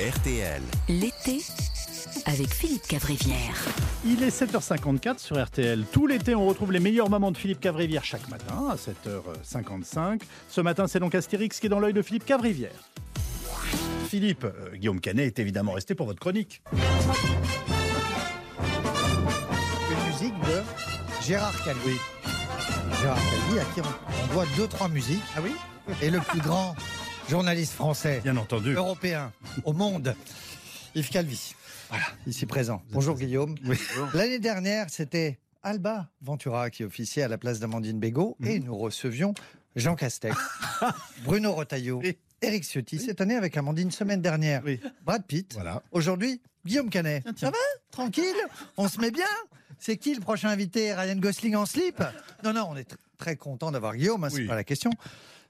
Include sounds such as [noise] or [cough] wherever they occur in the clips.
RTL. L'été avec Philippe Cavrivière. Il est 7h54 sur RTL. Tout l'été, on retrouve les meilleurs moments de Philippe Cavrivière chaque matin à 7h55. Ce matin, c'est donc Astérix qui est dans l'œil de Philippe Cavrivière. Philippe, euh, Guillaume Canet est évidemment resté pour votre chronique. Une musique de Gérard Calvi. Gérard Calvi, à qui on, on doit deux, trois musiques. Ah oui? Et le plus grand journaliste français, Bien entendu. européen, au monde, [laughs] Yves Calvi. Voilà, ici présent. Bonjour Guillaume. L'année dernière, c'était Alba Ventura qui officiait à la place d'Amandine Bégaud et nous recevions Jean Castex, [laughs] Bruno Retailleau, Oui. Eric Ciotti. Cette année avec Amandine semaine dernière. Brad Pitt. Voilà. Aujourd'hui, Guillaume Canet. Tiens, tiens. Ça va? Tranquille? On se met bien? C'est qui le prochain invité? Ryan Gosling en slip? Non, non, on est tr- très content d'avoir Guillaume, hein, c'est pas la question.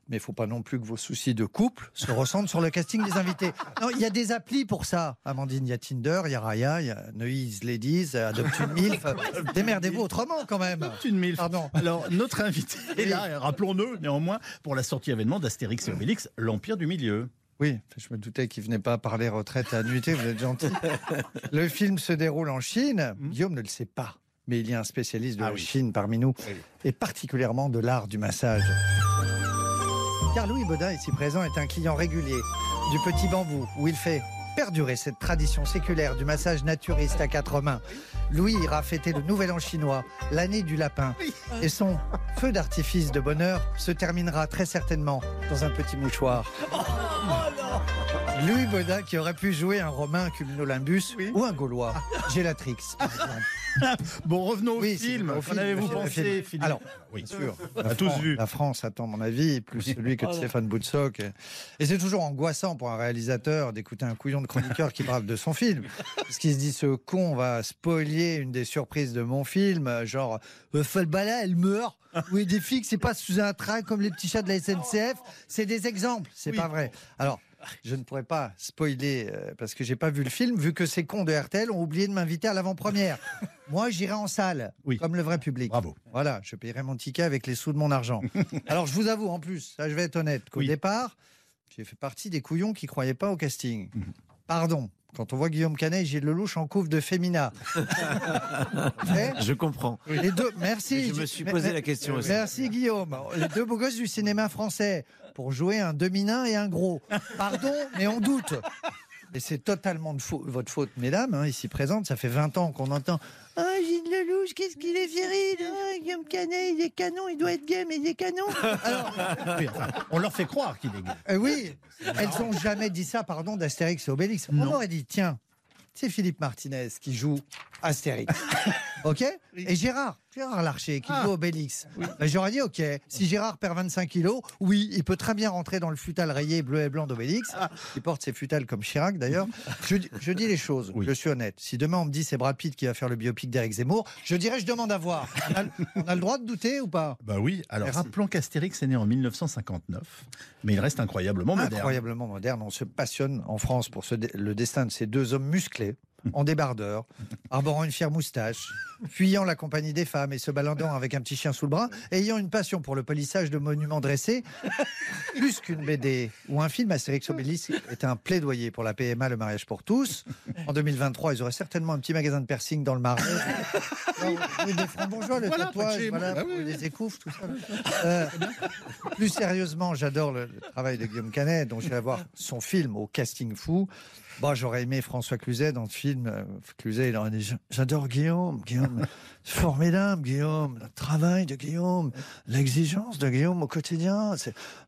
Mais il faut pas non plus que vos soucis de couple se ressentent sur le casting des invités. [laughs] Non, il y a des applis pour ça. Amandine, il y a Tinder, il y a Raya, il y a Neuilly Ladies, Adopt une MILF. [laughs] Démerdez-vous autrement quand même. Une mille. Pardon. Alors, notre invité est là, rappelons-le néanmoins, pour la sortie événement d'Astérix et Obélix, l'Empire du Milieu. Oui, je me doutais qu'il venait pas parler retraite et annuité, vous êtes gentil. [laughs] Le film se déroule en Chine. Guillaume ne le sait pas, mais il y a un spécialiste de Ah la oui. Chine parmi nous, Oui. et particulièrement de l'art du massage. Car Louis Baudin, ici présent, est un client régulier du Petit Bambou, où il fait perdurer cette tradition séculaire du massage naturiste à quatre mains. Louis ira fêter le Nouvel An chinois, l'année du lapin. Et son feu d'artifice de bonheur se terminera très certainement dans un petit mouchoir. Louis Baudin qui aurait pu jouer un Romain cumulonimbus ou un Gaulois, Gélatrix. par exemple. [laughs] Bon, revenons au Oui, film. au Qu'en film, avez-vous pensé. Philippe Alors, oui, Bien sûr. On a tous vu. La France attend mon avis, plus [laughs] celui que de Stéphane Boutsock. Et c'est toujours angoissant pour un réalisateur d'écouter un couillon de chroniqueur qui parle de son film. Parce qu'il se dit, ce con va spolier une des surprises de mon film. Genre, euh, Falbala, elle meurt. Oui, des filles, c'est pas sous un train comme les petits chats de la SNCF. C'est des exemples, c'est Oui. pas vrai. Alors, je ne pourrais pas spoiler euh, parce que j'ai pas vu le film, vu que ces cons de RTL ont oublié de m'inviter à l'avant-première. [laughs] Moi, j'irai en salle, Oui. comme le vrai public. Bravo. Voilà, je payerai mon ticket avec les sous de mon argent. [laughs] Alors, je vous avoue, en plus, ça, je vais être honnête, qu'au Oui. départ, j'ai fait partie des couillons qui croyaient pas au casting. Mhm. Pardon. Quand on voit Guillaume Canet et Gilles Lelouch en couve de Femina. Mais [laughs] Je comprends. les deux, merci. Et je me suis posé mais- la question aussi. Merci Guillaume. Les deux beaux gosses du cinéma français pour jouer un demi-nain et un gros. Pardon, mais on doute. Et c'est totalement de votre faute, mesdames, hein, ici présentes. Ça fait 20 ans qu'on entend Ah, Gilles Lelouch, qu'est-ce qu'il est viril Ah, Guillaume Canet, il est canon, il doit être gay, mais il est canon. [laughs] Alors, Oui, enfin, on leur fait croire qu'il est gay. euh, oui, elles n'ont jamais dit ça, pardon, d'Astérix et Obélix. On Non. aurait dit, tiens, c'est Philippe Martinez qui joue Astérix. [laughs] [laughs] OK Et Gérard, Gérard Larcher qui Ah. joue Obélix. Ben, J'aurais dit, OK, si Gérard perd 25 kilos, oui, il peut très bien rentrer dans le futal rayé bleu et blanc d'Obélix. Il porte ses futals comme Chirac d'ailleurs. [laughs] Je, dis- je dis les choses, Oui. je suis honnête. Si demain on me dit c'est Brad Pitt qui va faire le biopic d'Éric Zemmour, je dirais je demande à voir. On a, on a le droit de douter ou pas? Bah oui, alors rappelons qu'Astérix est né en 1959, mais il reste incroyablement moderne. incroyablement moderne. On se passionne en France pour ce le destin de ces deux hommes musclés, en débardeur, arborant une fière moustache, fuyant la compagnie des femmes et se baladant avec un petit chien sous le bras, ayant une passion pour le polissage de monuments dressés. Plus qu'une BD ou un film, Astérix Obélix est un plaidoyer pour la PMA, le mariage pour tous. En 2023, ils auraient certainement un petit magasin de piercing dans le marais. Non, oui, des francs bourgeois, le Voilà, tatouage, près de chez voilà, moi. Oui, pour oui. les écouffes, tout ça. Euh, plus sérieusement, j'adore le, le travail de Guillaume Canet, dont je vais voir son film au casting fou. Bon, j'aurais aimé François Cluzet dans le film. Euh, Cluzet, il aurait dit J'adore Guillaume, Guillaume, c'est [laughs] formidable, Guillaume, le travail de Guillaume, l'exigence de Guillaume au quotidien.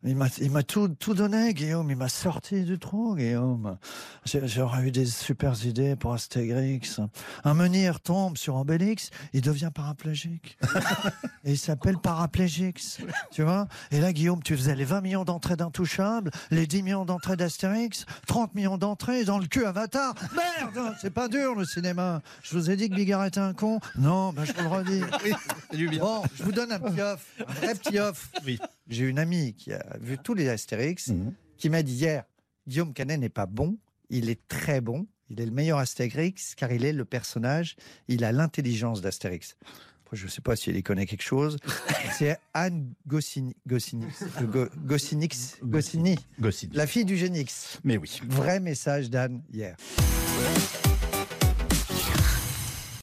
Il m'a tout, tout donné, Guillaume, il m'a sorti du trou, Guillaume. J'aurais eu des super idées pour Astérix. Un menhir tombe sur Obélix, il devient paraplégique. [laughs] Et il s'appelle Paraplégique, tu vois Et là, Guillaume, tu faisais les 20 millions d'entrées d'Intouchable, les 10 millions d'entrées d'Astérix, 30 millions d'entrées dans le cul Avatar. Merde C'est pas dur, le cinéma. Je vous ai dit que Bigard était un con Non, ben je vous le redis. [laughs] Bon, je vous donne un petit off, un vrai petit off. Oui. J'ai une amie qui a vu tous les Astérix, Mhm. qui m'a dit hier, Guillaume Canet n'est pas bon, il est très bon, il est le meilleur Astérix, car il est le personnage, il a l'intelligence d'Astérix. je ne sais pas si elle y connaît quelque chose. [laughs] C'est Anne Gossini, Gossini, Go- Gossinix- Goscinny, Goscinny. la fille du Génix. Mais oui. Vrai message d'Anne hier.